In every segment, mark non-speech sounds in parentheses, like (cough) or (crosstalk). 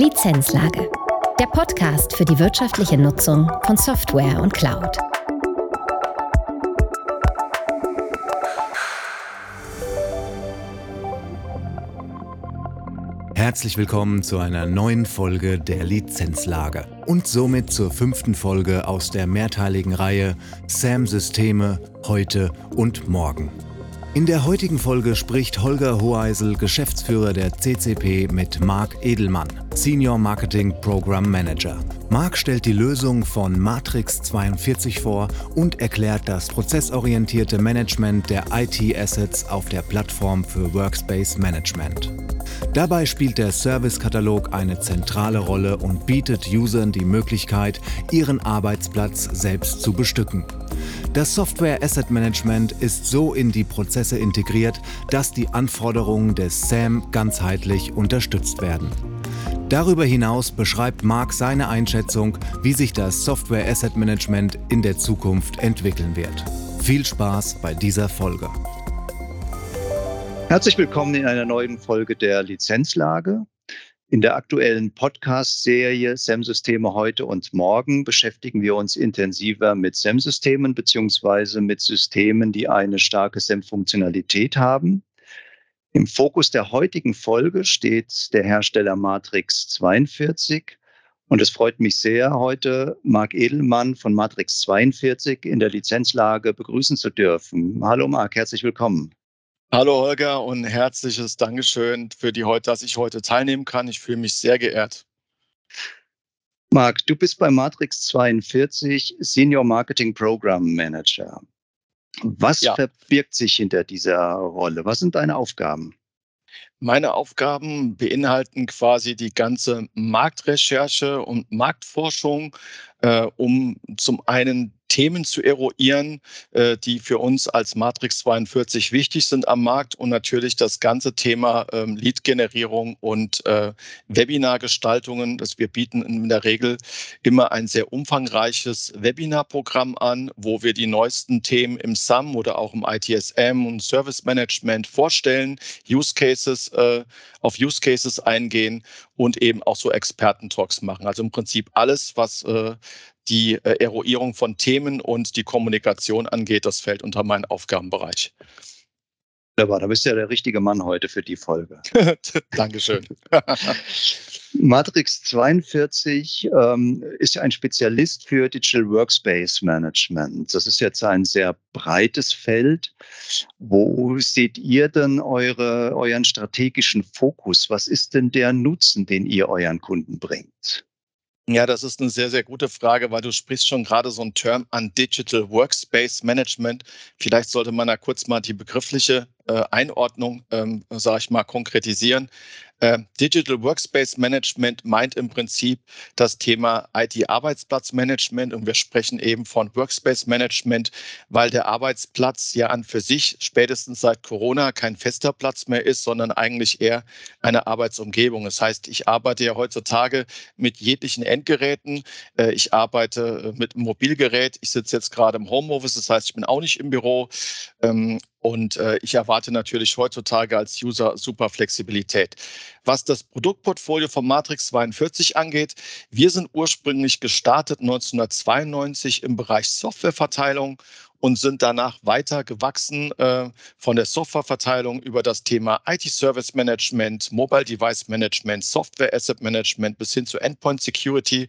Lizenzlage. Der Podcast für die wirtschaftliche Nutzung von Software und Cloud. Herzlich willkommen zu einer neuen Folge der Lizenzlage und somit zur fünften Folge aus der mehrteiligen Reihe SAM Systeme heute und morgen. In der heutigen Folge spricht Holger Hoheisel, Geschäftsführer der CCP, mit Marc Edelmann, Senior Marketing Program Manager. Marc stellt die Lösung von Matrix 42 vor und erklärt das prozessorientierte Management der IT-Assets auf der Plattform für Workspace Management. Dabei spielt der Servicekatalog eine zentrale Rolle und bietet Usern die Möglichkeit, ihren Arbeitsplatz selbst zu bestücken. Das Software Asset Management ist so in die Prozesse integriert, dass die Anforderungen des SAM ganzheitlich unterstützt werden. Darüber hinaus beschreibt Mark seine Einschätzung, wie sich das Software Asset Management in der Zukunft entwickeln wird. Viel Spaß bei dieser Folge. Herzlich willkommen in einer neuen Folge der Lizenzlage. In der aktuellen Podcast-Serie SEM-Systeme heute und morgen beschäftigen wir uns intensiver mit SEM-Systemen beziehungsweise mit Systemen, die eine starke SEM-Funktionalität haben. Im Fokus der heutigen Folge steht der Hersteller Matrix 42. Und es freut mich sehr, heute Marc Edelmann von Matrix 42 in der Lizenzlage begrüßen zu dürfen. Hallo Marc, herzlich willkommen. Hallo Holger und herzliches Dankeschön für die heute, dass ich heute teilnehmen kann. Ich fühle mich sehr geehrt. Marc, du bist bei Matrix 42 Senior Marketing Program Manager. Was ja. verbirgt sich hinter dieser Rolle? Was sind deine Aufgaben? Meine Aufgaben beinhalten quasi die ganze Marktrecherche und Marktforschung, äh, um zum einen Themen zu eruieren, äh, die für uns als Matrix 42 wichtig sind am Markt und natürlich das ganze Thema ähm, Lead-Generierung und äh, Webinargestaltungen. Das wir bieten in der Regel immer ein sehr umfangreiches Webinarprogramm an, wo wir die neuesten Themen im SAM oder auch im ITSM und Service Management vorstellen, Use Cases äh, auf Use Cases eingehen und eben auch so Experten-Talks machen. Also im Prinzip alles, was äh, die äh, Eruierung von Themen und die Kommunikation angeht, das fällt unter meinen Aufgabenbereich. Wunderbar, da bist du ja der richtige Mann heute für die Folge. (laughs) Dankeschön. (laughs) Matrix 42 ähm, ist ja ein Spezialist für Digital Workspace Management. Das ist jetzt ein sehr breites Feld. Wo seht ihr denn eure, euren strategischen Fokus? Was ist denn der Nutzen, den ihr euren Kunden bringt? Ja, das ist eine sehr, sehr gute Frage, weil du sprichst schon gerade so einen Term an Digital Workspace Management. Vielleicht sollte man da kurz mal die begriffliche äh, Einordnung, ähm, sage ich mal, konkretisieren. Äh, Digital Workspace Management meint im Prinzip das Thema IT-Arbeitsplatzmanagement und wir sprechen eben von Workspace Management, weil der Arbeitsplatz ja an für sich spätestens seit Corona kein fester Platz mehr ist, sondern eigentlich eher eine Arbeitsumgebung. Das heißt, ich arbeite ja heutzutage mit jeglichen Endgeräten. Äh, ich arbeite mit einem Mobilgerät. Ich sitze jetzt gerade im Homeoffice, das heißt, ich bin auch nicht im Büro. Ähm, und äh, ich erwarte natürlich heutzutage als User super Flexibilität. Was das Produktportfolio von Matrix 42 angeht, wir sind ursprünglich gestartet 1992 im Bereich Softwareverteilung und sind danach weiter gewachsen äh, von der Softwareverteilung über das Thema IT-Service Management, Mobile Device Management, Software Asset Management bis hin zu Endpoint Security.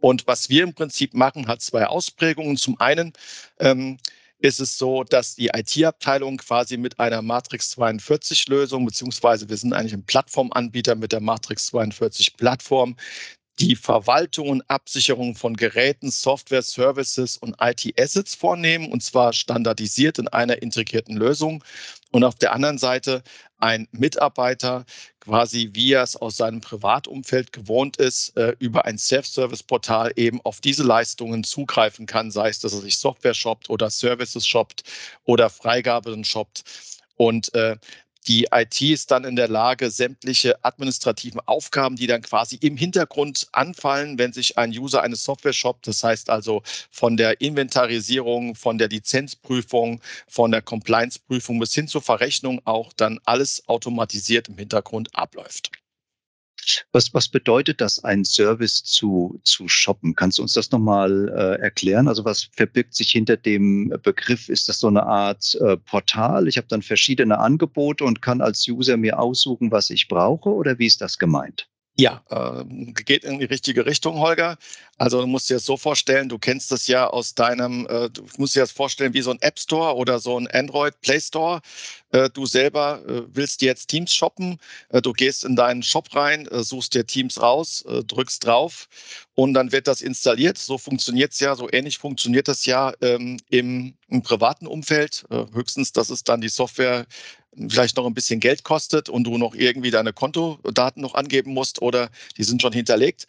Und was wir im Prinzip machen, hat zwei Ausprägungen. Zum einen ähm, ist es so, dass die IT-Abteilung quasi mit einer Matrix 42 Lösung, beziehungsweise wir sind eigentlich ein Plattformanbieter mit der Matrix 42 Plattform, die Verwaltung und Absicherung von Geräten, Software, Services und IT-Assets vornehmen, und zwar standardisiert in einer integrierten Lösung. Und auf der anderen Seite ein Mitarbeiter, quasi wie er es aus seinem Privatumfeld gewohnt ist, äh, über ein Self-Service-Portal eben auf diese Leistungen zugreifen kann, sei es, dass er sich Software shoppt oder Services shoppt oder Freigaben shoppt. Und äh, die IT ist dann in der Lage, sämtliche administrativen Aufgaben, die dann quasi im Hintergrund anfallen, wenn sich ein User eine Software shoppt, das heißt also von der Inventarisierung, von der Lizenzprüfung, von der Compliance-Prüfung bis hin zur Verrechnung auch dann alles automatisiert im Hintergrund abläuft. Was, was bedeutet das, einen Service zu, zu shoppen? Kannst du uns das nochmal äh, erklären? Also was verbirgt sich hinter dem Begriff? Ist das so eine Art äh, Portal? Ich habe dann verschiedene Angebote und kann als User mir aussuchen, was ich brauche oder wie ist das gemeint? Ja, äh, geht in die richtige Richtung, Holger. Also du musst dir das so vorstellen, du kennst das ja aus deinem, äh, du musst dir das vorstellen wie so ein App Store oder so ein Android Play Store. Äh, du selber äh, willst jetzt Teams shoppen, äh, du gehst in deinen Shop rein, äh, suchst dir Teams raus, drückst drauf und dann wird das installiert. So funktioniert es ja, so ähnlich funktioniert das ja ähm, im, im, privaten Umfeld. höchstens, dass es dann die Software vielleicht noch ein bisschen Geld kostet und du noch irgendwie deine Kontodaten noch angeben musst oder die sind schon hinterlegt.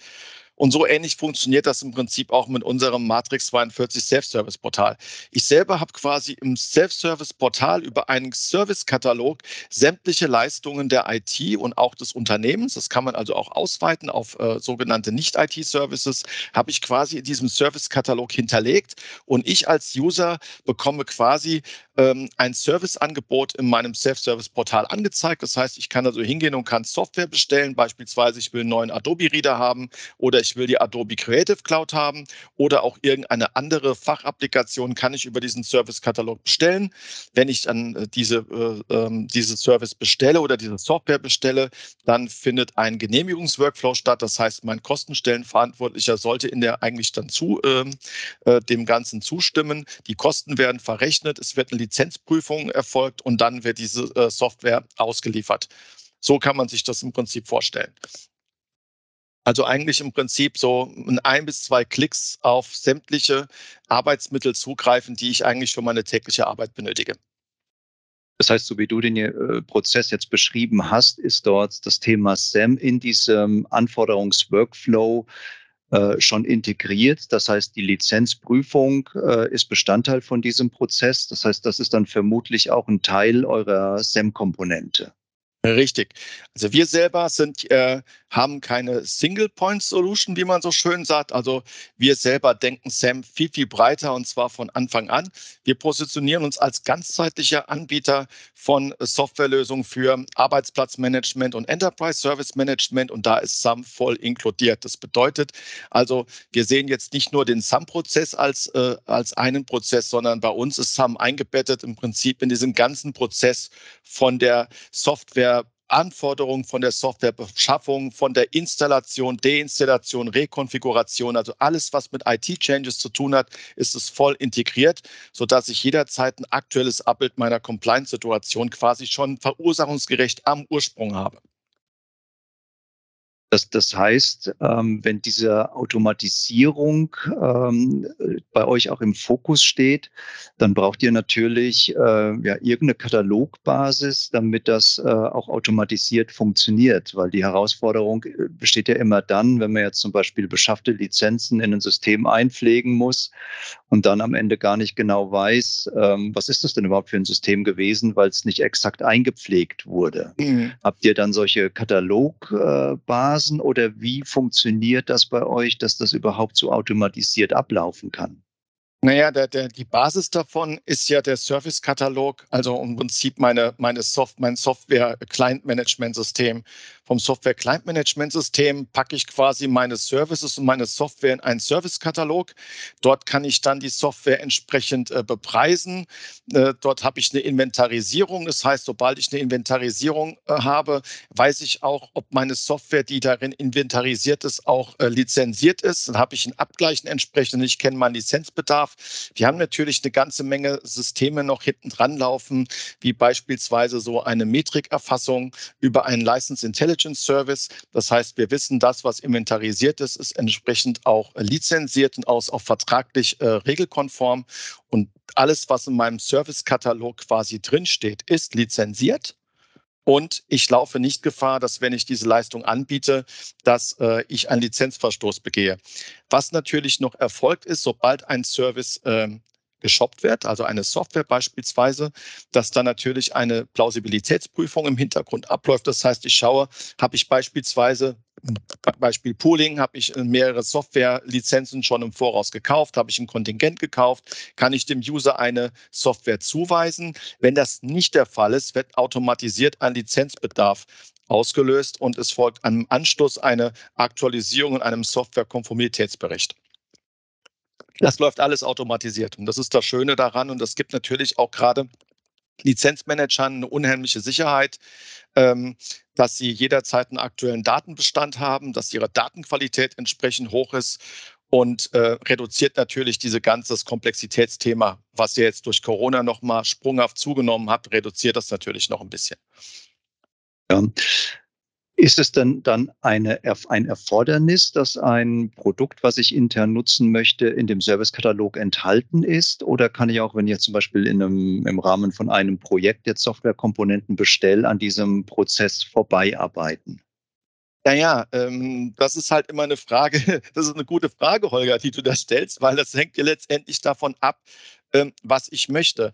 Und so ähnlich funktioniert das im Prinzip auch mit unserem Matrix 42 Self-Service-Portal. Ich selber habe quasi im Self-Service-Portal über einen Service-Katalog sämtliche Leistungen der IT und auch des Unternehmens, das kann man also auch ausweiten auf äh, sogenannte Nicht-IT-Services, habe ich quasi in diesem Service-Katalog hinterlegt. Und ich als User bekomme quasi ähm, ein Serviceangebot in meinem Self-Service-Portal angezeigt. Das heißt, ich kann also hingehen und kann Software bestellen. Beispielsweise, ich will einen neuen Adobe-Reader haben oder ich will die Adobe Creative Cloud haben oder auch irgendeine andere Fachapplikation kann ich über diesen Service-Katalog bestellen. Wenn ich dann äh, diese, äh, äh, diese Service bestelle oder diese Software bestelle, dann findet ein Genehmigungsworkflow statt. Das heißt, mein Kostenstellenverantwortlicher sollte in der eigentlich dann zu ähm, äh, dem Ganzen zustimmen. Die Kosten werden verrechnet. Es wird eine Lizenzprüfung erfolgt und dann wird diese äh, Software ausgeliefert. So kann man sich das im Prinzip vorstellen. Also eigentlich im Prinzip so ein bis zwei Klicks auf sämtliche Arbeitsmittel zugreifen, die ich eigentlich für meine tägliche Arbeit benötige. Das heißt, so wie du den äh, Prozess jetzt beschrieben hast, ist dort das Thema SAM in diesem Anforderungsworkflow äh, schon integriert. Das heißt, die Lizenzprüfung äh, ist Bestandteil von diesem Prozess. Das heißt, das ist dann vermutlich auch ein Teil eurer SEM-Komponente. Richtig. Also wir selber sind, äh, haben keine Single-Point-Solution, wie man so schön sagt. Also wir selber denken SAM viel, viel breiter und zwar von Anfang an. Wir positionieren uns als ganzzeitlicher Anbieter von Softwarelösungen für Arbeitsplatzmanagement und Enterprise Service Management und da ist SAM voll inkludiert. Das bedeutet also, wir sehen jetzt nicht nur den SAM-Prozess als, äh, als einen Prozess, sondern bei uns ist SAM eingebettet im Prinzip in diesen ganzen Prozess von der Software Anforderungen von der Softwarebeschaffung, von der Installation, Deinstallation, Rekonfiguration, also alles, was mit IT-Changes zu tun hat, ist es voll integriert, sodass ich jederzeit ein aktuelles Abbild meiner Compliance-Situation quasi schon verursachungsgerecht am Ursprung habe. Das, das heißt, ähm, wenn diese Automatisierung ähm, bei euch auch im Fokus steht, dann braucht ihr natürlich äh, ja, irgendeine Katalogbasis, damit das äh, auch automatisiert funktioniert. Weil die Herausforderung äh, besteht ja immer dann, wenn man jetzt zum Beispiel beschaffte Lizenzen in ein System einpflegen muss und dann am Ende gar nicht genau weiß, ähm, was ist das denn überhaupt für ein System gewesen, weil es nicht exakt eingepflegt wurde. Mhm. Habt ihr dann solche Katalogbasen? Phasen oder wie funktioniert das bei euch, dass das überhaupt so automatisiert ablaufen kann? Naja, der, der, die Basis davon ist ja der Service-Katalog, also im Prinzip meine, meine Soft, mein Software-Client-Management-System. Vom Software-Client-Management-System packe ich quasi meine Services und meine Software in einen Service-Katalog. Dort kann ich dann die Software entsprechend äh, bepreisen. Äh, dort habe ich eine Inventarisierung. Das heißt, sobald ich eine Inventarisierung äh, habe, weiß ich auch, ob meine Software, die darin inventarisiert ist, auch äh, lizenziert ist. Dann habe ich ein Abgleichen entsprechend. Ich kenne meinen Lizenzbedarf darf. Wir haben natürlich eine ganze Menge Systeme noch hinten dran laufen, wie beispielsweise so eine Metrikerfassung über einen License Intelligence Service. Das heißt, wir wissen, das, was inventarisiert ist, ist entsprechend auch lizenziert und auch, auch vertraglich äh, regelkonform. Und alles, was in meinem Servicekatalog quasi drinsteht, ist lizenziert. Und ich laufe nicht Gefahr, dass wenn ich diese Leistung anbiete, dass äh, ich einen Lizenzverstoß begehe. Was natürlich noch erfolgt ist, sobald ein Service ähm, geshoppt wird, also eine Software beispielsweise, dass dann natürlich eine Plausibilitätsprüfung im Hintergrund abläuft. Das heißt, ich schaue, habe ich beispielsweise Beispiel Pooling, habe ich mehrere Softwarelizenzen schon im Voraus gekauft, habe ich ein Kontingent gekauft, kann ich dem User eine Software zuweisen. Wenn das nicht der Fall ist, wird automatisiert ein Lizenzbedarf ausgelöst und es folgt einem Anschluss eine Aktualisierung in einem Softwarekonformitätsbericht. Das läuft alles automatisiert und das ist das Schöne daran und das gibt natürlich auch gerade Lizenzmanagern eine unheimliche Sicherheit, ähm, dass sie jederzeit einen aktuellen Datenbestand haben, dass ihre Datenqualität entsprechend hoch ist und äh, reduziert natürlich diese ganze Komplexitätsthema, was ihr jetzt durch Corona nochmal sprunghaft zugenommen habt, reduziert das natürlich noch ein bisschen. Ja. Ist es denn dann eine, ein Erfordernis, dass ein Produkt, was ich intern nutzen möchte, in dem Servicekatalog enthalten ist? Oder kann ich auch, wenn ich jetzt zum Beispiel in einem, im Rahmen von einem Projekt jetzt Softwarekomponenten bestelle, an diesem Prozess vorbeiarbeiten? Naja, ähm, das ist halt immer eine Frage, (laughs) das ist eine gute Frage, Holger, die du da stellst, weil das hängt ja letztendlich davon ab, ähm, was ich möchte.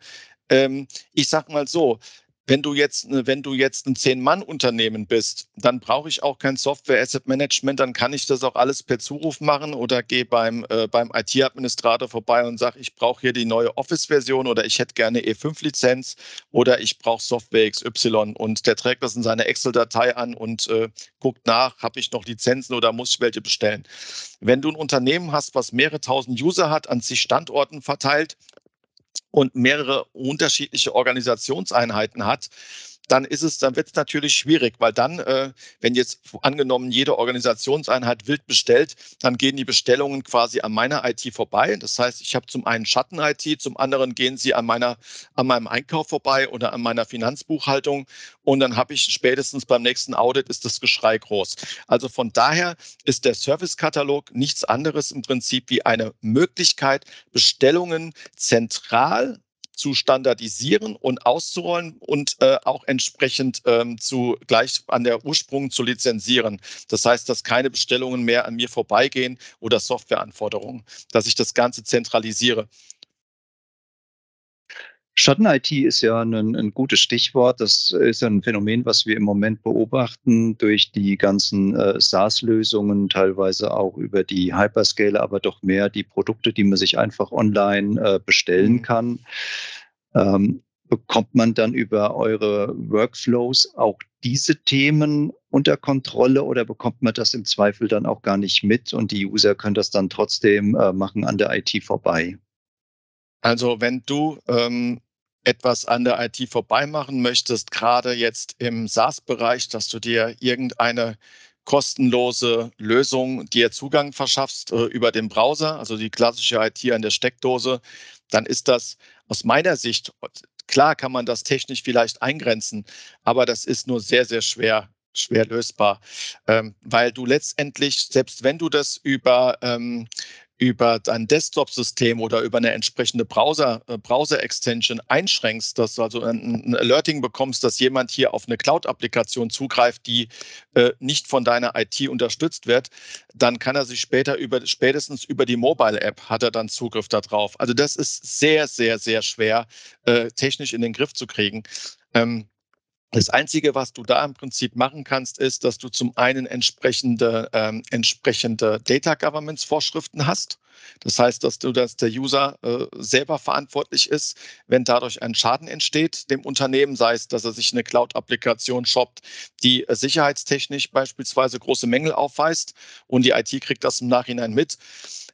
Ähm, ich sag mal so, wenn du jetzt, ne, wenn du jetzt ein Zehn-Mann-Unternehmen bist, dann brauche ich auch kein Software-Asset-Management, dann kann ich das auch alles per Zuruf machen oder gehe beim, äh, beim IT-Administrator vorbei und sage, ich brauche hier die neue Office-Version oder ich hätte gerne E5-Lizenz oder ich brauche Software XY und der trägt das in seine Excel-Datei an und äh, guckt nach, habe ich noch Lizenzen oder muss ich welche bestellen. Wenn du ein Unternehmen hast, was mehrere tausend User hat, an sich Standorten verteilt, und mehrere unterschiedliche Organisationseinheiten hat, dann ist es, dann wird es natürlich schwierig, weil dann, äh, wenn jetzt angenommen jede Organisationseinheit wild bestellt, dann gehen die Bestellungen quasi an meiner IT vorbei. Das heißt, ich habe zum einen Schatten-IT, zum anderen gehen sie an meiner, an meinem Einkauf vorbei oder an meiner Finanzbuchhaltung und dann habe ich spätestens beim nächsten Audit ist das Geschrei groß. Also von daher ist der Servicekatalog nichts anderes im Prinzip wie eine Möglichkeit, Bestellungen zentral zu standardisieren und auszurollen und äh, auch entsprechend ähm, zu gleich an der Ursprung zu lizenzieren. Das heißt, dass keine Bestellungen mehr an mir vorbeigehen oder Softwareanforderungen, dass ich das Ganze zentralisiere. Schatten-IT ist ja ein, ein, gutes Stichwort. Das ist ein Phänomen, was wir im Moment beobachten durch die ganzen äh, SaaS-Lösungen, teilweise auch über die Hyperscaler, aber doch mehr die Produkte, die man sich einfach online äh, bestellen mhm. kann. Ähm, bekommt man dann über eure Workflows auch diese Themen unter Kontrolle oder bekommt man das im Zweifel dann auch gar nicht mit und die User können das dann trotzdem äh, machen an der IT vorbei? Also wenn du ähm, etwas an der IT vorbeimachen möchtest, gerade jetzt im SaaS-Bereich, dass du dir irgendeine kostenlose Lösung dir Zugang verschaffst äh, über den Browser, also die klassische IT an der Steckdose, dann ist das aus meiner Sicht, klar kann man das technisch vielleicht eingrenzen, aber das ist nur sehr, sehr schwer schwer lösbar, ähm, weil du letztendlich, selbst wenn du das über ähm, über dein Desktop-System oder über eine entsprechende Browser, äh, Browser-Extension einschränkst, dass du also ein, ein, Alerting bekommst, dass jemand hier auf eine Cloud-Applikation zugreift, die äh, nicht von deiner IT unterstützt wird, dann kann er sich später über, spätestens über die Mobile-App hat er dann Zugriff darauf. Also das ist sehr, sehr, sehr schwer äh, technisch in den Griff zu kriegen. Ähm, das Einzige, was du da im Prinzip machen kannst, ist, dass du zum einen entsprechende, ähm, entsprechende Data Governance Vorschriften hast. Das heißt, dass du, dass der User äh, selber verantwortlich ist, wenn dadurch ein Schaden entsteht dem Unternehmen, sei es, dass er sich eine Cloud-Applikation shoppt, die äh, sicherheitstechnisch beispielsweise große Mängel aufweist und die IT kriegt das im Nachhinein mit.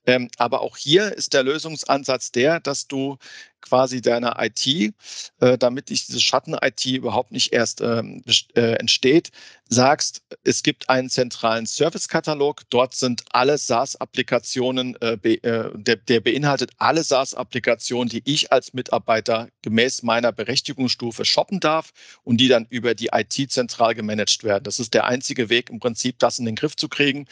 Ähm, aber auch hier ist der Lösungsansatz der, dass du quasi deiner IT, äh, damit dich diese Schatten-IT überhaupt nicht erst ähm, äh, entsteht, sagst, es gibt einen zentralen Service-Katalog. Dort sind alle SaaS-Applikationen, äh, be, äh, der, der, beinhaltet alle SaaS-Applikationen, die ich als Mitarbeiter gemäß meiner Berechtigungsstufe shoppen darf und die dann über die IT zentral gemanagt werden. Das ist der einzige Weg, im Prinzip das in den Griff zu kriegen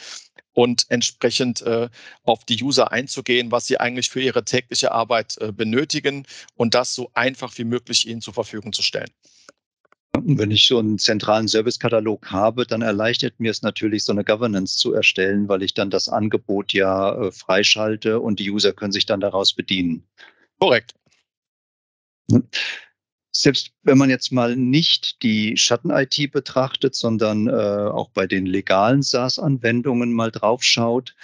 und entsprechend äh, auf die User einzugehen, was sie eigentlich für ihre tägliche Arbeit äh, benötigen und das so einfach wie möglich ihnen zur Verfügung zu stellen. Wenn ich so einen zentralen Servicekatalog habe, dann erleichtert mir es natürlich, so eine Governance zu erstellen, weil ich dann das Angebot ja äh, freischalte und die User können sich dann daraus bedienen. Korrekt. Hm selbst wenn man jetzt mal nicht die Schatten-IT betrachtet, sondern äh, auch bei den legalen SaaS-Anwendungen mal draufschaut,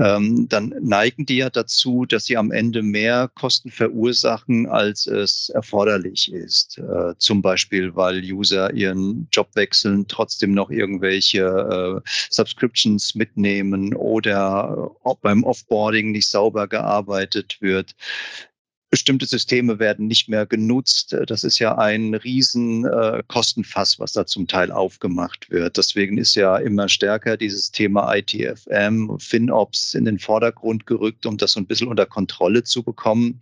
ähm, dann neigen die ja dazu, dass sie am Ende mehr Kosten verursachen, als es erforderlich ist. Äh, zum Beispiel, weil User ihren Job wechseln, trotzdem noch irgendwelche äh, Subscriptions mitnehmen oder ob beim Offboarding nicht sauber gearbeitet wird bestimmte Systeme werden nicht mehr genutzt. Das ist ja ein riesen äh, was da zum Teil aufgemacht wird. Deswegen ist ja immer stärker dieses Thema ITFM, FinOps in den Vordergrund gerückt, um das so ein bisschen unter Kontrolle zu bekommen.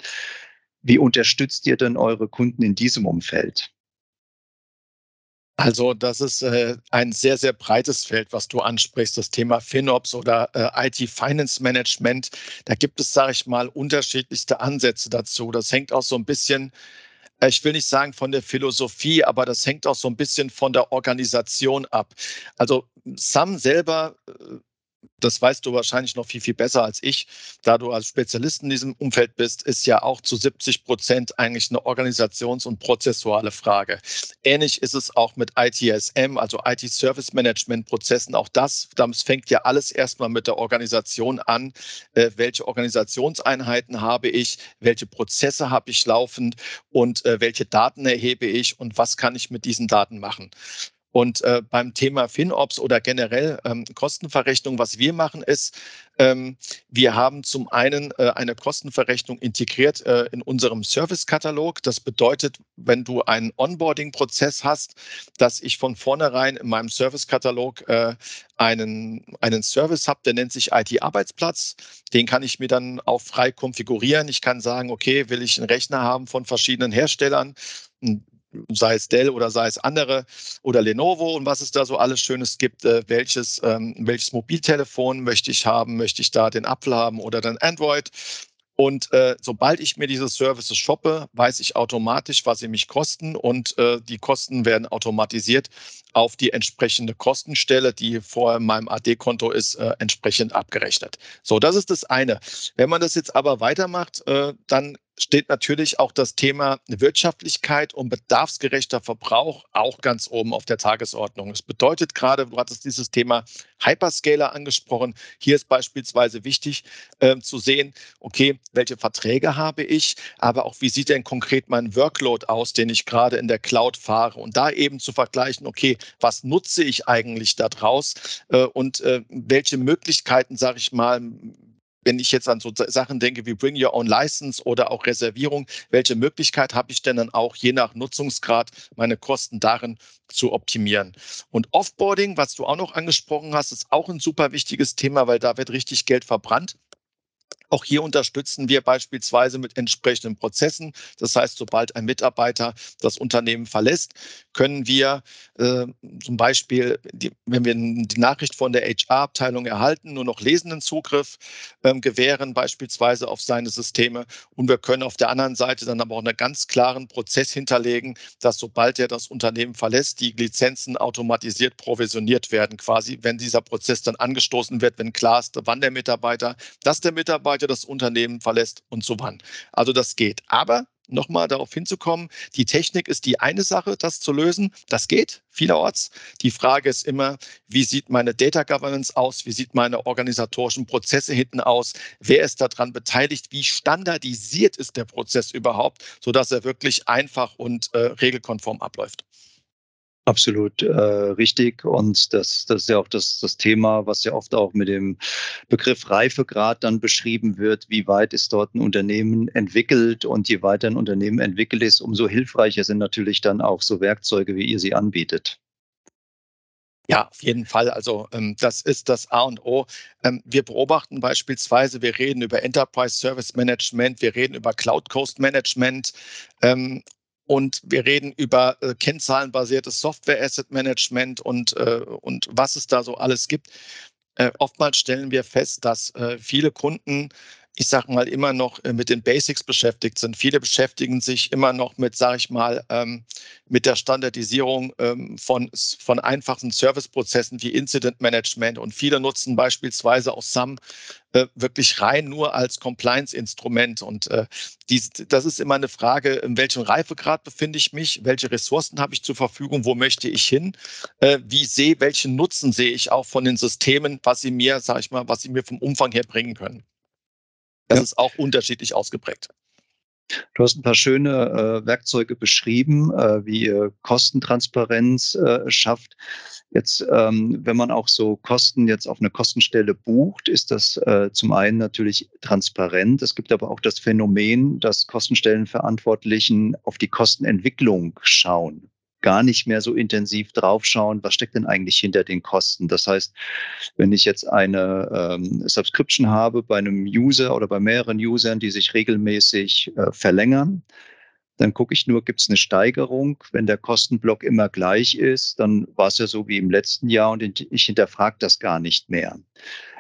Wie unterstützt ihr denn eure Kunden in diesem Umfeld? Also das ist äh, ein sehr, sehr breites Feld, was du ansprichst, das Thema FinOps oder äh, IT-Finance Management. Da gibt es, sage ich mal, unterschiedlichste Ansätze dazu. Das hängt auch so ein bisschen, äh, ich will nicht sagen von der Philosophie, aber das hängt auch so ein bisschen von der Organisation ab. Also Sam selber äh, das weißt du wahrscheinlich noch viel, viel besser als ich, da du als Spezialist in diesem Umfeld bist, ist ja auch zu 70 Prozent eigentlich eine organisations- und prozessuale Frage. Ähnlich ist es auch mit ITSM, also IT-Service Management-Prozessen. Auch das, das fängt ja alles erstmal mit der Organisation an. Äh, welche Organisationseinheiten habe ich? Welche Prozesse habe ich laufend? Und äh, welche Daten erhebe ich? Und was kann ich mit diesen Daten machen? Und äh, beim Thema FinOps oder generell ähm, Kostenverrechnung, was wir machen, ist, ähm, wir haben zum einen äh, eine Kostenverrechnung integriert äh, in unserem Servicekatalog. Das bedeutet, wenn du einen Onboarding-Prozess hast, dass ich von vornherein in meinem Servicekatalog äh, einen, einen Service habe, der nennt sich IT-Arbeitsplatz. Den kann ich mir dann auch frei konfigurieren. Ich kann sagen, okay, will ich einen Rechner haben von verschiedenen Herstellern? Sei es Dell oder sei es andere oder Lenovo und was es da so alles Schönes gibt. Äh, welches, ähm, welches Mobiltelefon möchte ich haben? Möchte ich da den Apfel haben oder den Android? Und äh, sobald ich mir diese Services shoppe, weiß ich automatisch, was sie mich kosten und äh, die Kosten werden automatisiert auf die entsprechende Kostenstelle, die vor meinem AD-Konto ist, äh, entsprechend abgerechnet. So, das ist das eine. Wenn man das jetzt aber weitermacht, äh, dann steht natürlich auch das Thema Wirtschaftlichkeit und bedarfsgerechter Verbrauch auch ganz oben auf der Tagesordnung. Es bedeutet gerade, du hattest dieses Thema Hyperscaler angesprochen. Hier ist beispielsweise wichtig äh, zu sehen, okay, welche Verträge habe ich, aber auch wie sieht denn konkret mein Workload aus, den ich gerade in der Cloud fahre und da eben zu vergleichen, okay, was nutze ich eigentlich daraus äh, und äh, welche Möglichkeiten, sage ich mal, wenn ich jetzt an so Sachen denke wie Bring Your Own License oder auch Reservierung, welche Möglichkeit habe ich denn dann auch je nach Nutzungsgrad meine Kosten darin zu optimieren? Und Offboarding, was du auch noch angesprochen hast, ist auch ein super wichtiges Thema, weil da wird richtig Geld verbrannt. Auch hier unterstützen wir beispielsweise mit entsprechenden Prozessen. Das heißt, sobald ein Mitarbeiter das Unternehmen verlässt, können wir äh, zum Beispiel, die, wenn wir die Nachricht von der HR-Abteilung erhalten, nur noch lesenden Zugriff ähm, gewähren, beispielsweise auf seine Systeme. Und wir können auf der anderen Seite dann aber auch einen ganz klaren Prozess hinterlegen, dass sobald er das Unternehmen verlässt, die Lizenzen automatisiert provisioniert werden, quasi, wenn dieser Prozess dann angestoßen wird, wenn klar ist, wann der Mitarbeiter, dass der Mitarbeiter Mitarbeiter das Unternehmen verlässt und so wann. Also das geht. Aber nochmal darauf hinzukommen, die Technik ist die eine Sache, das zu lösen. Das geht vielerorts. Die Frage ist immer, wie sieht meine Data Governance aus? Wie sieht meine organisatorischen Prozesse hinten aus? Wer ist daran beteiligt? Wie standardisiert ist der Prozess überhaupt, sodass er wirklich einfach und äh, regelkonform abläuft? Absolut äh, richtig. Und das, das ist ja auch das, das Thema, was ja oft auch mit dem Begriff Reifegrad dann beschrieben wird. Wie weit ist dort ein Unternehmen entwickelt? Und je weiter ein Unternehmen entwickelt ist, umso hilfreicher sind natürlich dann auch so Werkzeuge, wie ihr sie anbietet. Ja, auf jeden Fall. Also ähm, das ist das A und O. Ähm, wir beobachten beispielsweise, wir reden über Enterprise Service Management, wir reden über Cloud Coast Management ähm, und wir reden über äh, kennzahlenbasiertes Software Asset Management und, äh, und was es da so alles gibt. Äh, oftmals stellen wir fest, dass äh, viele Kunden ich sage mal, immer noch äh, mit den Basics beschäftigt sind. Viele beschäftigen sich immer noch mit, sage ich mal, ähm, mit der Standardisierung ähm, von, von einfachen Serviceprozessen wie Incident Management und viele nutzen beispielsweise auch SAM äh, wirklich rein nur als Compliance-Instrument. Und äh, dies, das ist immer eine Frage, in welchem Reifegrad befinde ich mich, welche Ressourcen habe ich zur Verfügung, wo möchte ich hin, äh, wie sehe, welchen Nutzen sehe ich auch von den Systemen, was sie mir, sage ich mal, was sie mir vom Umfang her bringen können. Das ja. ist auch unterschiedlich ausgeprägt. Du hast ein paar schöne äh, Werkzeuge beschrieben, äh, wie ihr Kostentransparenz äh, schafft. Jetzt, ähm, wenn man auch so Kosten jetzt auf eine Kostenstelle bucht, ist das äh, zum einen natürlich transparent. Es gibt aber auch das Phänomen, dass Kostenstellenverantwortlichen auf die Kostenentwicklung schauen gar nicht mehr so intensiv draufschauen, was steckt denn eigentlich hinter den Kosten. Das heißt, wenn ich jetzt eine ähm, Subscription habe bei einem User oder bei mehreren Usern, die sich regelmäßig äh, verlängern, dann gucke ich nur, gibt es eine Steigerung. Wenn der Kostenblock immer gleich ist, dann war es ja so wie im letzten Jahr und ich hinterfrage das gar nicht mehr.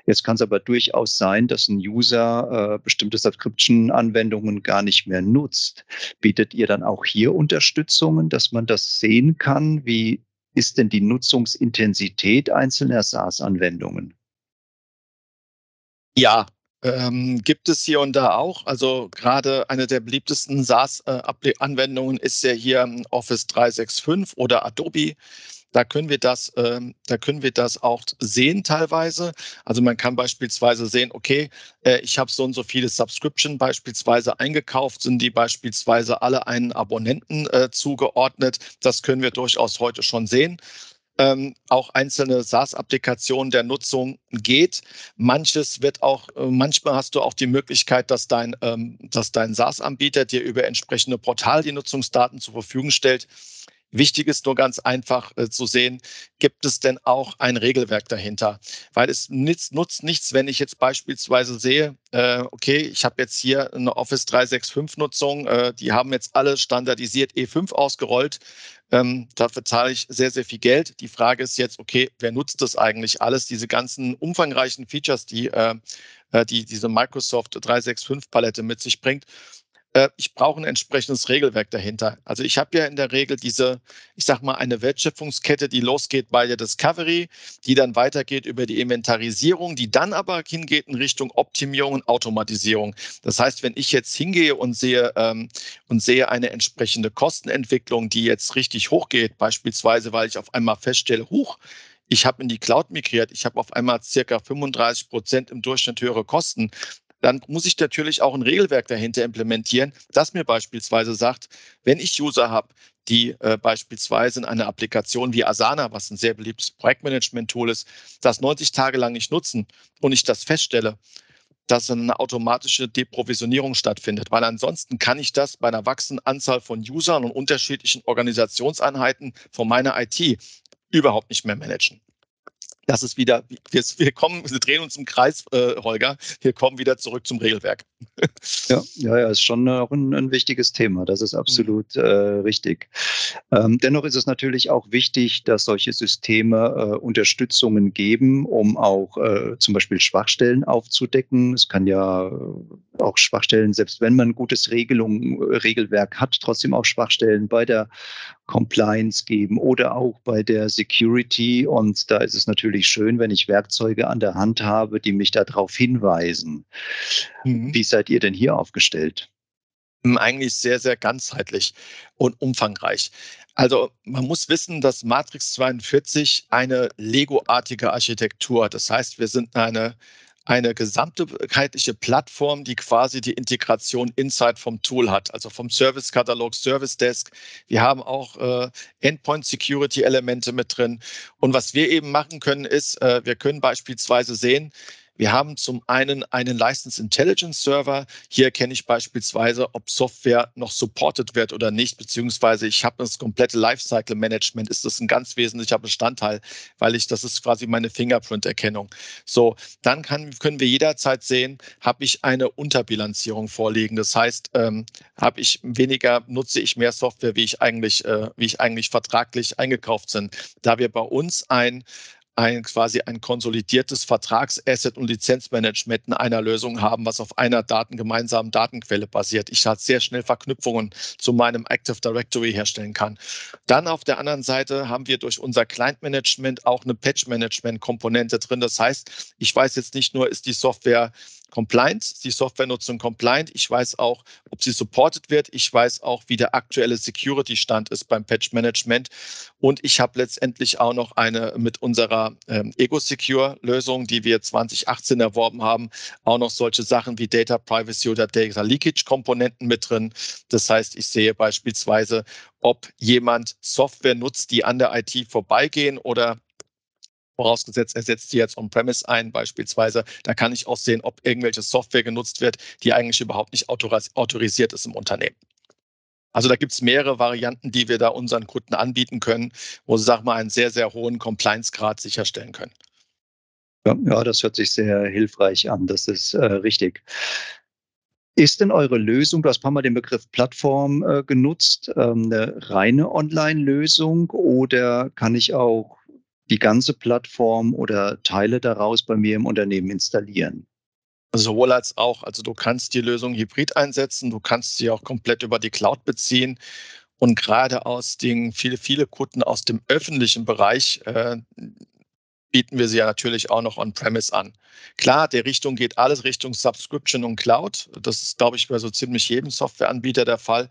Jetzt kann es aber durchaus sein, dass ein User äh, bestimmte Subscription-Anwendungen gar nicht mehr nutzt. Bietet ihr dann auch hier Unterstützungen, dass man das sehen kann? Wie ist denn die Nutzungsintensität einzelner SaaS-Anwendungen? Ja, ähm, gibt es hier und da auch. Also gerade eine der beliebtesten SaaS-Anwendungen ist ja hier Office 365 oder Adobe. Da können wir das, ähm, da können wir das auch sehen teilweise. Also man kann beispielsweise sehen, okay, äh, ich habe so und so viele Subscription beispielsweise eingekauft, sind die beispielsweise alle einen Abonnenten äh, zugeordnet. Das können wir durchaus heute schon sehen. Ähm, auch einzelne SaaS-Applikationen der Nutzung geht. Manches wird auch, äh, manchmal hast du auch die Möglichkeit, dass dein, ähm, dass dein SaaS-Anbieter dir über entsprechende Portal die Nutzungsdaten zur Verfügung stellt. Wichtig ist nur ganz einfach äh, zu sehen, gibt es denn auch ein Regelwerk dahinter? Weil es nutzt, nutzt nichts, wenn ich jetzt beispielsweise sehe, äh, okay, ich habe jetzt hier eine Office 365-Nutzung, äh, die haben jetzt alle standardisiert E5 ausgerollt. Ähm, dafür zahle ich sehr, sehr viel Geld. Die Frage ist jetzt, okay, wer nutzt das eigentlich alles? Diese ganzen umfangreichen Features, die, äh, äh die diese Microsoft 365-Palette mit sich bringt äh, ich brauche ein entsprechendes Regelwerk dahinter. Also ich habe ja in der Regel diese, ich sage mal, eine Wertschöpfungskette, die losgeht bei der Discovery, die dann weitergeht über die Inventarisierung, die dann aber hingeht in Richtung Optimierung und Automatisierung. Das heißt, wenn ich jetzt hingehe und sehe ähm, und sehe eine entsprechende Kostenentwicklung, die jetzt richtig hochgeht, beispielsweise, weil ich auf einmal feststelle, huch, ich habe in die Cloud migriert, ich habe auf einmal circa 35 Prozent im Durchschnitt höhere Kosten, dann muss ich natürlich auch ein Regelwerk dahinter implementieren, das mir beispielsweise sagt, wenn ich User habe, die äh, beispielsweise in einer Applikation wie Asana, was ein sehr beliebtes Projektmanagement-Tool ist, das 90 Tage lang nicht nutzen und ich das feststelle, dass eine automatische Deprovisionierung stattfindet, weil ansonsten kann ich das bei einer wachsenden Anzahl von Usern und unterschiedlichen Organisationseinheiten von meiner IT überhaupt nicht mehr managen das ist wieder, wir, kommen, wir drehen uns im Kreis, äh, Holger, wir kommen wieder zurück zum Regelwerk. ja, ja, ja, ist schon auch ein, ein wichtiges Thema. Das ist absolut äh, richtig. Ähm, dennoch ist es natürlich auch wichtig, dass solche Systeme äh, Unterstützungen geben, um auch äh, zum Beispiel Schwachstellen aufzudecken. Es kann ja auch Schwachstellen, selbst wenn man ein gutes Regelung, Regelwerk hat, trotzdem auch Schwachstellen bei der Compliance geben oder auch bei der Security. Und da ist es natürlich schön, wenn ich Werkzeuge an der Hand habe, die mich darauf hinweisen. Mhm. Wie seid ihr denn hier aufgestellt? Hm, eigentlich sehr, sehr ganzheitlich und umfangreich. Also man muss wissen, dass Matrix 42 eine Lego-artige Architektur. hat. Das heißt, wir sind eine eine gesamtheitliche Plattform, die quasi die Integration inside vom Tool hat, also vom Service-Katalog, Service Desk. Wir haben auch äh, Endpoint-Security-Elemente mit drin. Und was wir eben machen können, ist, äh, wir können beispielsweise sehen, wir haben zum einen einen License Intelligence Server. Hier kenne ich beispielsweise, ob Software noch supported wird oder nicht, beziehungsweise ich habe das komplette Lifecycle Management. Ist das ein ganz wesentlicher Bestandteil, weil ich, das ist quasi meine Fingerprint-Erkennung. So, dann kann, können wir jederzeit sehen, habe ich eine Unterbilanzierung vorliegen. Das heißt, ähm, habe ich weniger, nutze ich mehr Software, wie ich eigentlich, äh, wie ich eigentlich vertraglich eingekauft sind. Da wir bei uns ein ein quasi ein konsolidiertes Vertragsasset und Lizenzmanagement in einer Lösung haben, was auf einer Daten, gemeinsamen Datenquelle basiert. Ich halt sehr schnell Verknüpfungen zu meinem Active Directory herstellen kann. Dann auf der anderen Seite haben wir durch unser Client Management auch eine Patch Management Komponente drin. Das heißt, ich weiß jetzt nicht nur, ist die Software compliant, die Softwarenutzung compliant. Ich weiß auch, ob sie supported wird. Ich weiß auch, wie der aktuelle Security-Stand ist beim Patch-Management. Und ich habe letztendlich auch noch eine mit unserer ähm, Ego-Secure-Lösung, die wir 2018 erworben haben, auch noch solche Sachen wie Data Privacy oder Data Leakage-Komponenten mit drin. Das heißt, ich sehe beispielsweise, ob jemand Software nutzt, die an der IT vorbeigehen oder vorausgesetzt, er setzt die jetzt on-premise ein beispielsweise, da kann ich auch sehen, ob irgendwelche Software genutzt wird, die eigentlich überhaupt nicht autorisiert ist im Unternehmen. Also da gibt es mehrere Varianten, die wir da unseren Kunden anbieten können, wo sie, sag mal, einen sehr, sehr hohen Compliance-Grad sicherstellen können. Ja, ja, das hört sich sehr hilfreich an. Das ist äh, richtig. Ist denn eure Lösung, du hast ein paar Mal den Begriff Plattform äh, genutzt, ähm, eine reine Online-Lösung oder kann ich auch die ganze Plattform oder Teile daraus bei mir im Unternehmen installieren? Sowohl als auch. Also du kannst die Lösung hybrid einsetzen, du kannst sie auch komplett über die Cloud beziehen. Und gerade aus den viele, viele Kunden aus dem öffentlichen Bereich äh, bieten wir sie ja natürlich auch noch on-premise an. Klar, der Richtung geht alles Richtung Subscription und Cloud. Das ist, glaube ich, bei so ziemlich jedem Softwareanbieter der Fall.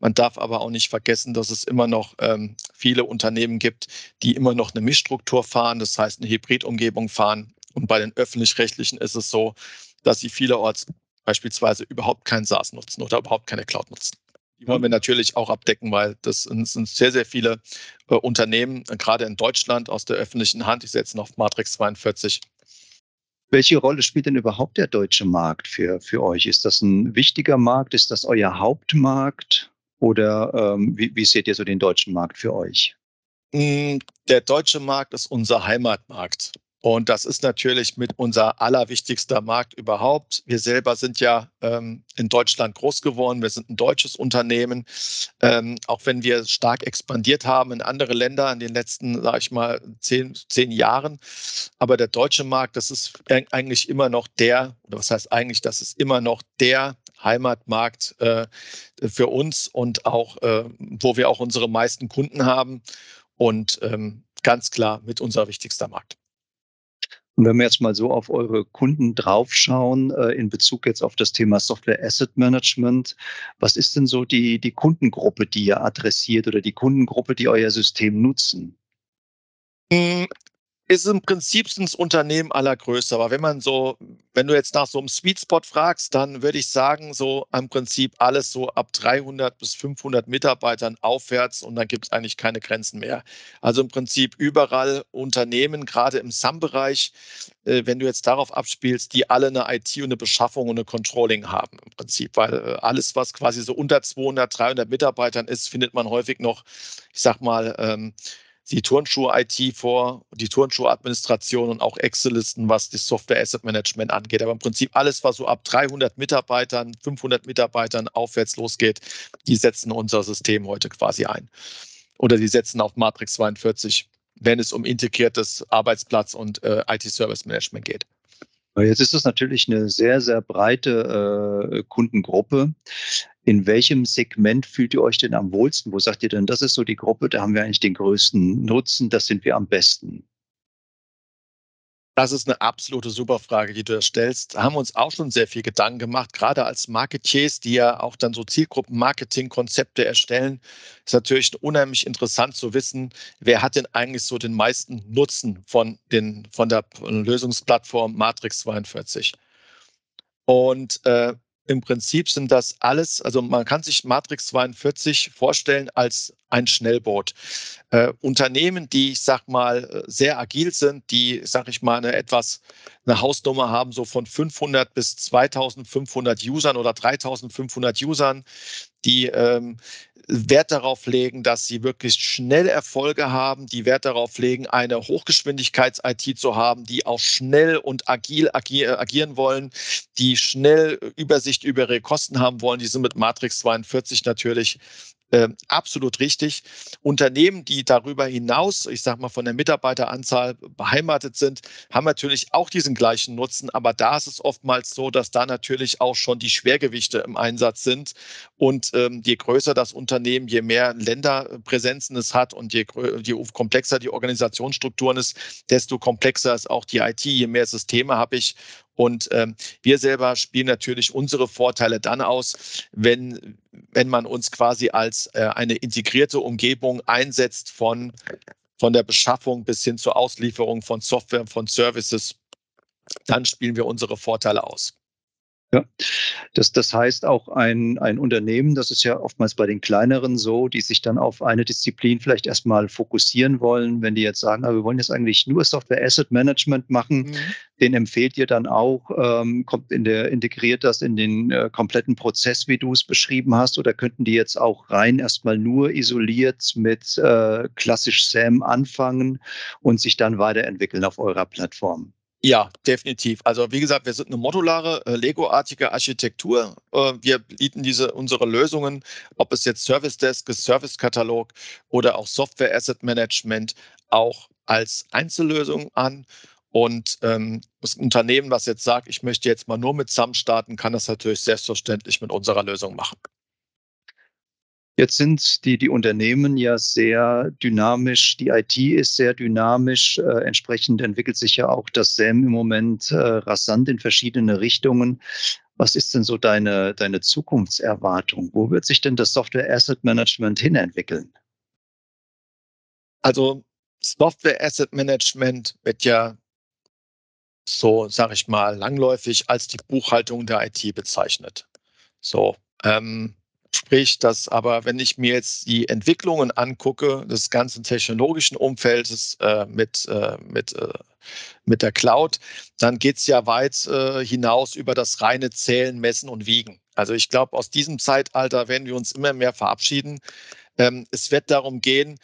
Man darf aber auch nicht vergessen, dass es immer noch ähm, viele Unternehmen gibt, die immer noch eine Mischstruktur fahren, das heißt eine Hybridumgebung fahren. Und bei den öffentlich-rechtlichen ist es so, dass sie vielerorts beispielsweise überhaupt kein SaaS nutzen oder überhaupt keine Cloud nutzen. Die wollen wir natürlich auch abdecken, weil das sind, sehr, sehr viele äh, Unternehmen, gerade in Deutschland aus der öffentlichen Hand. Ich setze auf Matrix 42. Welche Rolle spielt denn überhaupt der deutsche Markt für, für euch? Ist das ein wichtiger Markt? Ist das euer Hauptmarkt? Oder ähm, wie, wie seht ihr so den deutschen Markt für euch? Hm, der deutsche Markt ist unser Heimatmarkt. Und das ist natürlich mit unser allerwichtigster Markt überhaupt. Wir selber sind ja ähm, in Deutschland groß geworden. Wir sind ein deutsches Unternehmen. Ähm, auch wenn wir stark expandiert haben in andere Länder in den letzten, sage ich mal, zehn, zehn Jahren. Aber der deutsche Markt, das ist eigentlich immer noch der, oder was heißt eigentlich, das ist immer noch der Heimatmarkt äh, für uns und auch, äh, wo wir auch unsere meisten Kunden haben. Und ähm, ganz klar mit unser wichtigster Markt. Und wenn wir jetzt mal so auf eure Kunden draufschauen, äh, in Bezug jetzt auf das Thema Software Asset Management, was ist denn so die, die Kundengruppe, die ihr adressiert oder die Kundengruppe, die euer System nutzen? Ist im Prinzip ins Unternehmen aller Größe. Aber wenn man so, wenn du jetzt nach so einem Sweet Spot fragst, dann würde ich sagen, so im Prinzip alles so ab 300 bis 500 Mitarbeitern aufwärts und dann gibt es eigentlich keine Grenzen mehr. Also im Prinzip überall Unternehmen, gerade im SAM-Bereich, äh, wenn du jetzt darauf abspielst, die alle eine IT und eine Beschaffung und eine Controlling haben im Prinzip, weil äh, alles, was quasi so unter 200, 300 Mitarbeitern ist, findet man häufig noch, ich sag mal, ähm, die Turnschuh-IT vor, die Turnschuh-Administration und auch Excel-Listen, was das Software-Asset-Management angeht. Aber im Prinzip alles, was so ab 300 Mitarbeitern, 500 Mitarbeitern aufwärts losgeht, die setzen unser System heute quasi ein. Oder die setzen auf Matrix 42, wenn es um integriertes Arbeitsplatz- und äh, IT-Service-Management geht. Jetzt ist es natürlich eine sehr, sehr breite äh, Kundengruppe. In welchem Segment fühlt ihr euch denn am wohlsten? Wo sagt ihr denn, das ist so die Gruppe, da haben wir eigentlich den größten Nutzen, das sind wir am besten? Das ist eine absolute super Frage, die du da stellst. Da haben wir uns auch schon sehr viel Gedanken gemacht, gerade als Marketiers, die ja auch dann so Zielgruppen-Marketing-Konzepte erstellen. Ist natürlich unheimlich interessant zu wissen, wer hat denn eigentlich so den meisten Nutzen von, den, von der Lösungsplattform Matrix 42. Und äh, im Prinzip sind das alles, also man kann sich Matrix 42 vorstellen als ein Schnellboot. Äh, Unternehmen, die, ich sag mal, sehr agil sind, die, sag ich mal, eine etwas eine Hausnummer haben, so von 500 bis 2500 Usern oder 3500 Usern, die ähm, Wert darauf legen, dass sie wirklich schnell Erfolge haben, die Wert darauf legen, eine Hochgeschwindigkeits-IT zu haben, die auch schnell und agil agieren wollen, die schnell Übersicht über ihre Kosten haben wollen. Die sind mit Matrix 42 natürlich äh, absolut richtig. Unternehmen, die darüber hinaus, ich sage mal, von der Mitarbeiteranzahl beheimatet sind, haben natürlich auch diesen gleichen Nutzen. Aber da ist es oftmals so, dass da natürlich auch schon die Schwergewichte im Einsatz sind. Und ähm, je größer das Unternehmen, je mehr Länderpräsenzen es hat und je, je komplexer die Organisationsstrukturen ist, desto komplexer ist auch die IT, je mehr Systeme habe ich. Und ähm, wir selber spielen natürlich unsere Vorteile dann aus, wenn, wenn man uns quasi als äh, eine integrierte Umgebung einsetzt von, von der Beschaffung bis hin zur Auslieferung von Software, von Services. Dann spielen wir unsere Vorteile aus. Ja, das, das heißt auch ein, ein Unternehmen, das ist ja oftmals bei den kleineren so, die sich dann auf eine Disziplin vielleicht erstmal fokussieren wollen. Wenn die jetzt sagen, ah, wir wollen jetzt eigentlich nur Software Asset Management machen, mhm. den empfehlt ihr dann auch, ähm, kommt in der, integriert das in den äh, kompletten Prozess, wie du es beschrieben hast, oder könnten die jetzt auch rein erstmal nur isoliert mit äh, klassisch SAM anfangen und sich dann weiterentwickeln auf eurer Plattform? Ja, definitiv. Also wie gesagt, wir sind eine modulare, äh, Lego-artige Architektur. Äh, wir bieten diese unsere Lösungen, ob es jetzt Service Desk ist, Service-Katalog oder auch Software Asset Management, auch als Einzellösung an. Und ähm, das Unternehmen, was jetzt sagt, ich möchte jetzt mal nur mit SAM starten, kann das natürlich selbstverständlich mit unserer Lösung machen. Jetzt sind die, die Unternehmen ja sehr dynamisch, die IT ist sehr dynamisch, äh, entsprechend entwickelt sich ja auch das SAM im Moment äh, rasant in verschiedene Richtungen. Was ist denn so deine, deine Zukunftserwartung? Wo wird sich denn das Software Asset Management hinentwickeln? Also Software Asset Management wird ja so, sage ich mal, langläufig als die Buchhaltung der IT bezeichnet. So, ähm, Sprich, dass aber, wenn ich mir jetzt die Entwicklungen angucke, des ganzen technologischen Umfeldes äh, mit, äh, mit, äh, mit der Cloud, dann geht es ja weit äh, hinaus über das reine Zählen, Messen und Wiegen. Also ich glaube, aus diesem Zeitalter werden wir uns immer mehr verabschieden. Ähm, es wird darum gehen,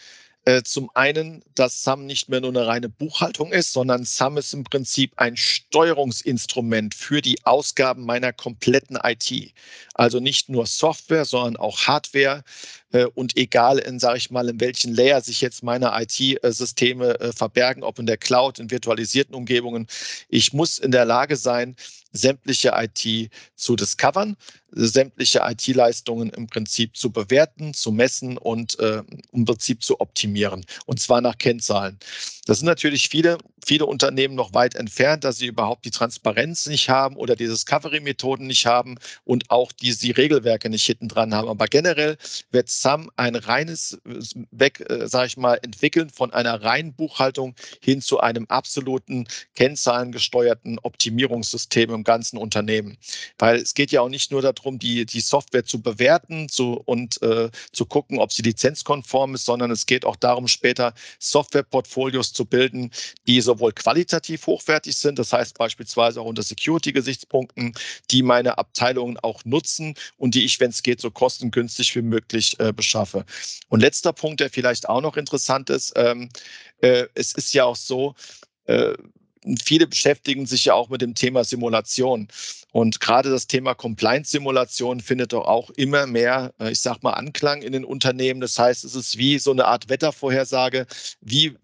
äh, zum einen, dass SAM nicht mehr nur eine reine Buchhaltung ist, sondern SAM ist im Prinzip ein Steuerungsinstrument für die Ausgaben meiner kompletten IT. Also nicht nur Software, sondern auch Hardware. Äh, und egal in, sage ich mal, in welchen Layer sich jetzt meine IT-Systeme äh, verbergen, ob in der Cloud, in virtualisierten Umgebungen, ich muss in der Lage sein, sämtliche IT zu discovern, sämtliche IT-Leistungen im Prinzip zu bewerten, zu messen und äh, im Prinzip zu optimieren. Und zwar nach Kennzahlen. Das sind natürlich viele, viele Unternehmen noch weit entfernt, dass sie überhaupt die Transparenz nicht haben oder die Discovery-Methoden nicht haben und auch die, die Regelwerke nicht hinten dran haben. Aber generell wird SAM ein reines Weg, äh, sage ich mal, entwickeln von einer reinen Buchhaltung hin zu einem absoluten kennzahlengesteuerten Optimierungssystem im ganzen Unternehmen. Weil es geht ja auch nicht nur darum, die, die Software zu bewerten zu, und äh, zu gucken, ob sie lizenzkonform ist, sondern es geht auch darum, später Softwareportfolios zu bilden, die sowohl qualitativ hochwertig sind, das heißt beispielsweise auch unter Security-Gesichtspunkten, die meine Abteilungen auch nutzen und die ich, wenn es geht, so kostengünstig wie möglich äh, beschaffe. Und letzter Punkt, der vielleicht auch noch interessant ist, ähm, äh, es ist ja auch so, äh, viele beschäftigen sich ja auch mit dem Thema Simulation. Und gerade das Thema Compliance-Simulation findet doch auch immer mehr, äh, ich sag mal, Anklang in den Unternehmen. Das heißt, es ist wie so eine Art Wettervorhersage. Wie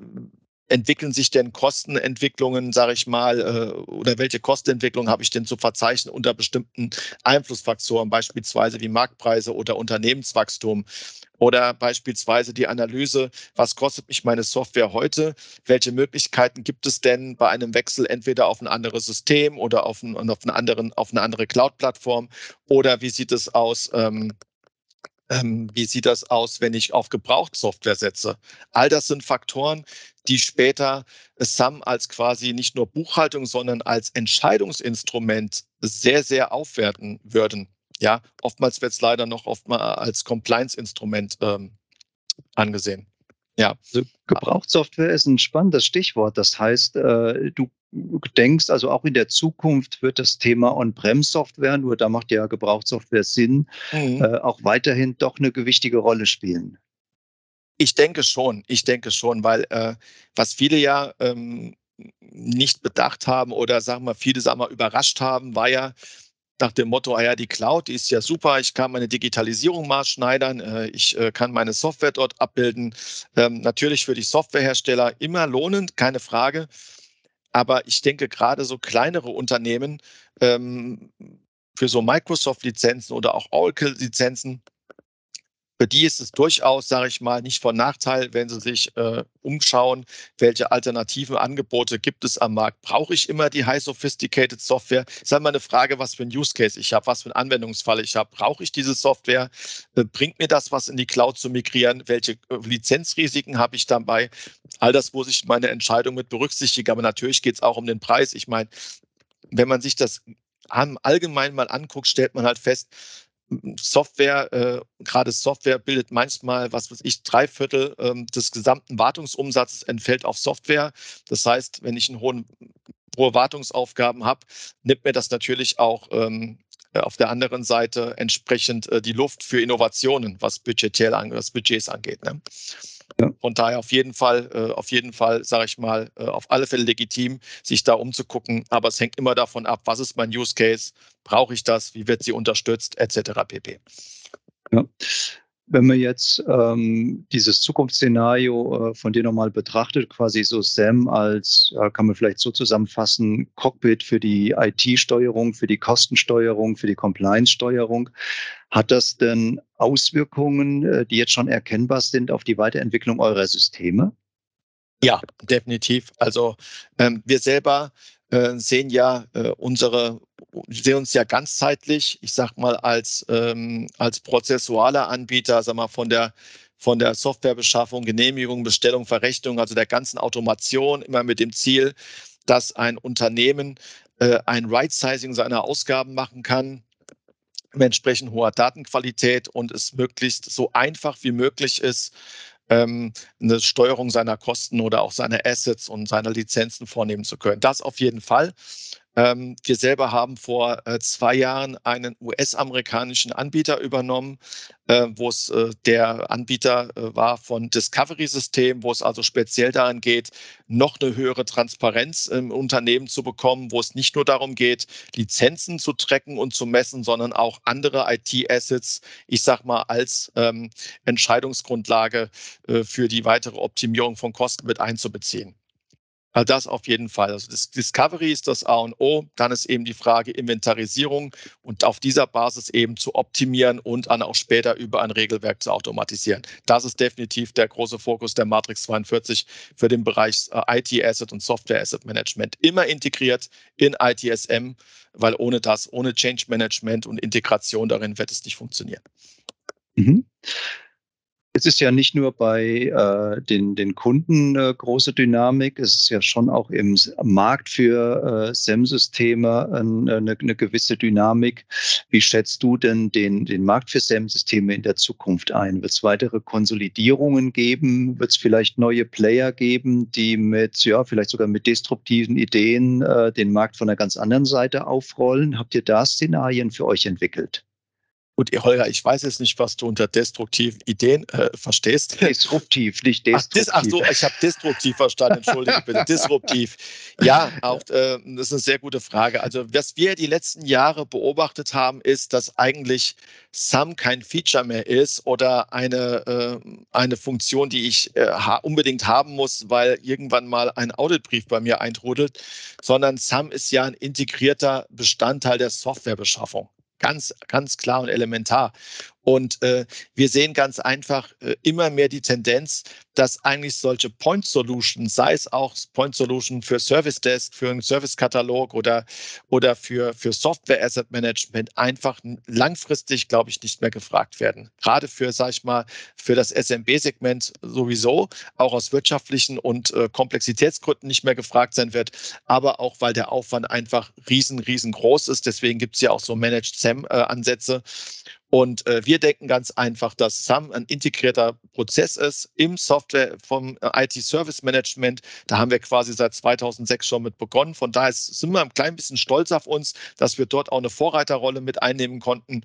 entwickeln sich denn Kostenentwicklungen, sage ich mal, äh, oder welche Kostenentwicklung habe ich denn zu verzeichnen unter bestimmten Einflussfaktoren, beispielsweise wie Marktpreise oder Unternehmenswachstum? Oder beispielsweise die Analyse, was kostet mich meine Software heute? Welche Möglichkeiten gibt es denn bei einem Wechsel entweder auf ein anderes System oder auf, ein, auf, einen anderen, auf eine andere Cloud-Plattform? Oder wie sieht es aus? Ähm, ähm, wie sieht das aus, wenn ich auf Gebrauchtsoftware setze? All das sind Faktoren, die später SAM als quasi nicht nur Buchhaltung, sondern als Entscheidungsinstrument sehr, sehr aufwerten würden. Ja, oftmals wird es leider noch oftmals als Compliance-Instrument ähm, angesehen. Ja. Also Gebrauchtsoftware ist ein spannendes Stichwort. Das heißt, äh, du denkst, also auch in der Zukunft wird das Thema On-Prem-Software, nur da macht ja Gebrauchtsoftware Sinn, mhm. äh, auch weiterhin doch eine gewichtige Rolle spielen. Ich denke schon, ich denke schon, weil äh, was viele ja ähm, nicht bedacht haben oder sagen wir viele sagen wir überrascht haben, war ja, nach dem Motto, ah ja, die Cloud, die ist ja super, ich kann meine Digitalisierung maßschneidern, äh, ich äh, kann meine Software dort abbilden. Ähm, natürlich für die Softwarehersteller immer lohnend, keine Frage. Aber ich denke, gerade so kleinere Unternehmen ähm, für so Microsoft-Lizenzen oder auch Oracle-Lizenzen, für die ist es durchaus, sage ich mal, nicht von Nachteil, wenn sie sich äh, umschauen, welche alternativen Angebote gibt es am Markt. Brauche ich immer die High Sophisticated Software? Ist halt mal eine Frage, was für ein Use Case ich habe, was für einen Anwendungsfall ich habe. Brauche ich diese Software? Äh, bringt mir das was in die Cloud zu migrieren? Welche äh, Lizenzrisiken habe ich dabei? All das muss ich meine Entscheidung mit berücksichtigen. Aber natürlich geht es auch um den Preis. Ich meine, wenn man sich das allgemein mal anguckt, stellt man halt fest, Software, äh, gerade Software bildet manchmal, was weiß ich, drei Viertel ähm, des gesamten Wartungsumsatzes entfällt auf Software. Das heißt, wenn ich einen hohen, hohe Wartungsaufgaben habe, nimmt mir das natürlich auch ähm, äh, auf der anderen Seite entsprechend äh, die Luft für Innovationen, was budgetär, was Budgets angeht. Ne? Ja. Von daher auf jeden Fall, äh, auf jeden Fall, sage ich mal, äh, auf alle Fälle legitim, sich da umzugucken. Aber es hängt immer davon ab, was ist mein Use Case, brauche ich das, wie wird sie unterstützt, etc. pp. Ja. Wenn man jetzt ähm, dieses Zukunftsszenario äh, von dir nochmal betrachtet, quasi so SAM als, äh, kann man vielleicht so zusammenfassen, Cockpit für die IT-Steuerung, für die Kostensteuerung, für die Compliance-Steuerung, hat das denn Auswirkungen, äh, die jetzt schon erkennbar sind auf die Weiterentwicklung eurer Systeme? Ja, definitiv. Also ähm, wir selber äh, sehen ja äh, unsere, sehen uns ja ganzzeitlich, ich sag mal, als, ähm, als prozessualer Anbieter, sag mal, von der von der Softwarebeschaffung, Genehmigung, Bestellung, Verrechnung, also der ganzen Automation, immer mit dem Ziel, dass ein Unternehmen äh, ein Right-Sizing seiner Ausgaben machen kann, mit entsprechend hoher Datenqualität und es möglichst so einfach wie möglich ist, ähm, eine Steuerung seiner Kosten oder auch seiner Assets und seiner Lizenzen vornehmen zu können. Das auf jeden Fall. Ähm, wir selber haben vor äh, zwei Jahren einen US-amerikanischen Anbieter übernommen, äh, wo es äh, der Anbieter äh, war von Discovery System, wo es also speziell daran geht, noch eine höhere Transparenz im Unternehmen zu bekommen, wo es nicht nur darum geht, Lizenzen zu tracken und zu messen, sondern auch andere IT-Assets, ich sag mal, als ähm, Entscheidungsgrundlage äh, für die weitere Optimierung von Kosten mit einzubeziehen. Also das auf jeden Fall. Also das Discovery ist das A und O. Dann ist eben die Frage Inventarisierung und auf dieser Basis eben zu optimieren und dann auch später über ein Regelwerk zu automatisieren. Das ist definitiv der große Fokus der Matrix 42 für den Bereich äh, IT Asset und Software Asset Management. Immer integriert in ITSM, weil ohne das, ohne Change Management und Integration darin wird es nicht funktionieren. Mhm. Es ist ja nicht nur bei äh, den, den Kunden äh, große Dynamik, es ist ja schon auch im Markt für äh, SEM-Systeme eine, eine gewisse Dynamik. Wie schätzt du denn den, den Markt für SEM-Systeme in der Zukunft ein? Wird es weitere Konsolidierungen geben? Wird es vielleicht neue Player geben, die mit, ja, vielleicht sogar mit destruktiven Ideen äh, den Markt von einer ganz anderen Seite aufrollen? Habt ihr da Szenarien für euch entwickelt? Gut, Holger, ich weiß jetzt nicht, was du unter destruktiven Ideen äh, verstehst. Disruptiv, nicht destruktiv. Ach, ach so, ich habe destruktiv verstanden, entschuldige bitte. (laughs) Disruptiv. Ja, auch äh, das ist eine sehr gute Frage. Also, was wir die letzten Jahre beobachtet haben, ist, dass eigentlich SAM kein Feature mehr ist oder eine, äh, eine Funktion, die ich äh, ha unbedingt haben muss, weil irgendwann mal ein Auditbrief bei mir eintrudelt, sondern SAM ist ja ein integrierter Bestandteil der Softwarebeschaffung. Ganz, ganz klar und elementar. Und äh, wir sehen ganz einfach äh, immer mehr die Tendenz, dass eigentlich solche Point Solutions, sei es auch Point Solution für Service Desk, für einen Servicekatalog oder, oder für, für Software Asset Management einfach langfristig, glaube ich, nicht mehr gefragt werden. Gerade für, sag ich mal, für das SMB-Segment sowieso, auch aus wirtschaftlichen und äh, Komplexitätsgründen nicht mehr gefragt sein wird, aber auch, weil der Aufwand einfach riesen, riesengroß ist. Deswegen gibt es ja auch so Managed SAM-Ansätze. Und äh, wir denken ganz einfach, dass SAM ein integrierter Prozess ist im Software vom äh, IT Service Management. Da haben wir quasi seit 2006 schon mit begonnen. Von daher sind wir ein klein bisschen stolz auf uns, dass wir dort auch eine Vorreiterrolle mit einnehmen konnten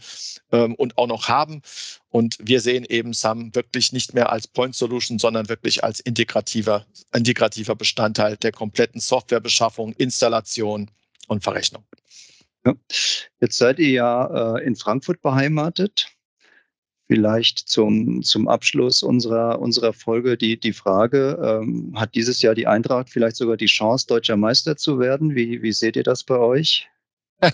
ähm, und auch noch haben. Und wir sehen eben SAM wirklich nicht mehr als Point Solution, sondern wirklich als integrativer, integrativer Bestandteil der kompletten Softwarebeschaffung, Installation und Verrechnung. Ja. Jetzt seid ihr ja äh, in Frankfurt beheimatet. Vielleicht zum, zum Abschluss unserer, unserer Folge die, die Frage, ähm, hat dieses Jahr die Eintracht vielleicht sogar die Chance, deutscher Meister zu werden? Wie, wie seht ihr das bei euch? (laughs)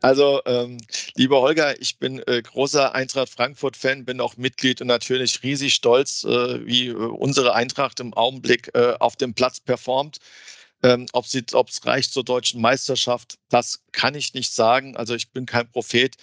also, ähm, lieber Holger, ich bin äh, großer Eintracht Frankfurt-Fan, bin auch Mitglied und natürlich riesig stolz, äh, wie äh, unsere Eintracht im Augenblick äh, auf dem Platz performt. Ähm, ob es reicht zur deutschen Meisterschaft, das kann ich nicht sagen. Also ich bin kein Prophet,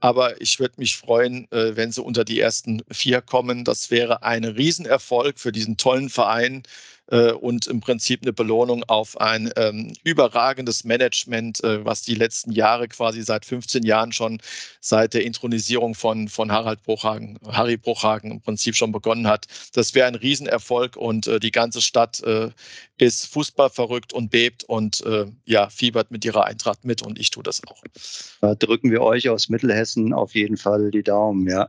aber ich würde mich freuen, äh, wenn sie unter die ersten vier kommen. Das wäre ein Riesenerfolg für diesen tollen Verein äh, und im Prinzip eine Belohnung auf ein ähm, überragendes Management, äh, was die letzten Jahre quasi seit 15 Jahren schon seit der Intronisierung von, von Harald Bruchhagen, Harry Bruchhagen im Prinzip schon begonnen hat. Das wäre ein Riesenerfolg und äh, die ganze Stadt äh, ist Fußball verrückt und bebt und äh, ja, fiebert mit ihrer Eintracht mit und ich tue das auch. Da drücken wir euch aus Mittelhessen auf jeden Fall die Daumen, ja.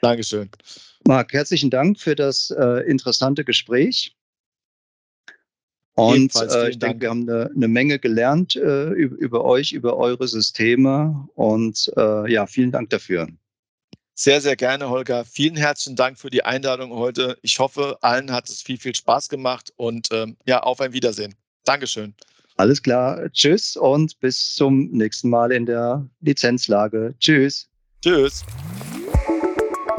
Dankeschön. Marc, herzlichen Dank für das äh, interessante Gespräch. Und äh, ich denke, wir haben eine, eine Menge gelernt äh, über, über, euch, über eure Systeme. Und äh, ja, vielen Dank dafür. Sehr, sehr gerne, Holger. Vielen herzlichen Dank für die Einladung heute. Ich hoffe, allen hat es viel, viel Spaß gemacht und ähm, ja, auf ein Wiedersehen. Dankeschön. Alles klar. Tschüss und bis zum nächsten Mal in der Lizenzlage. Tschüss. Tschüss.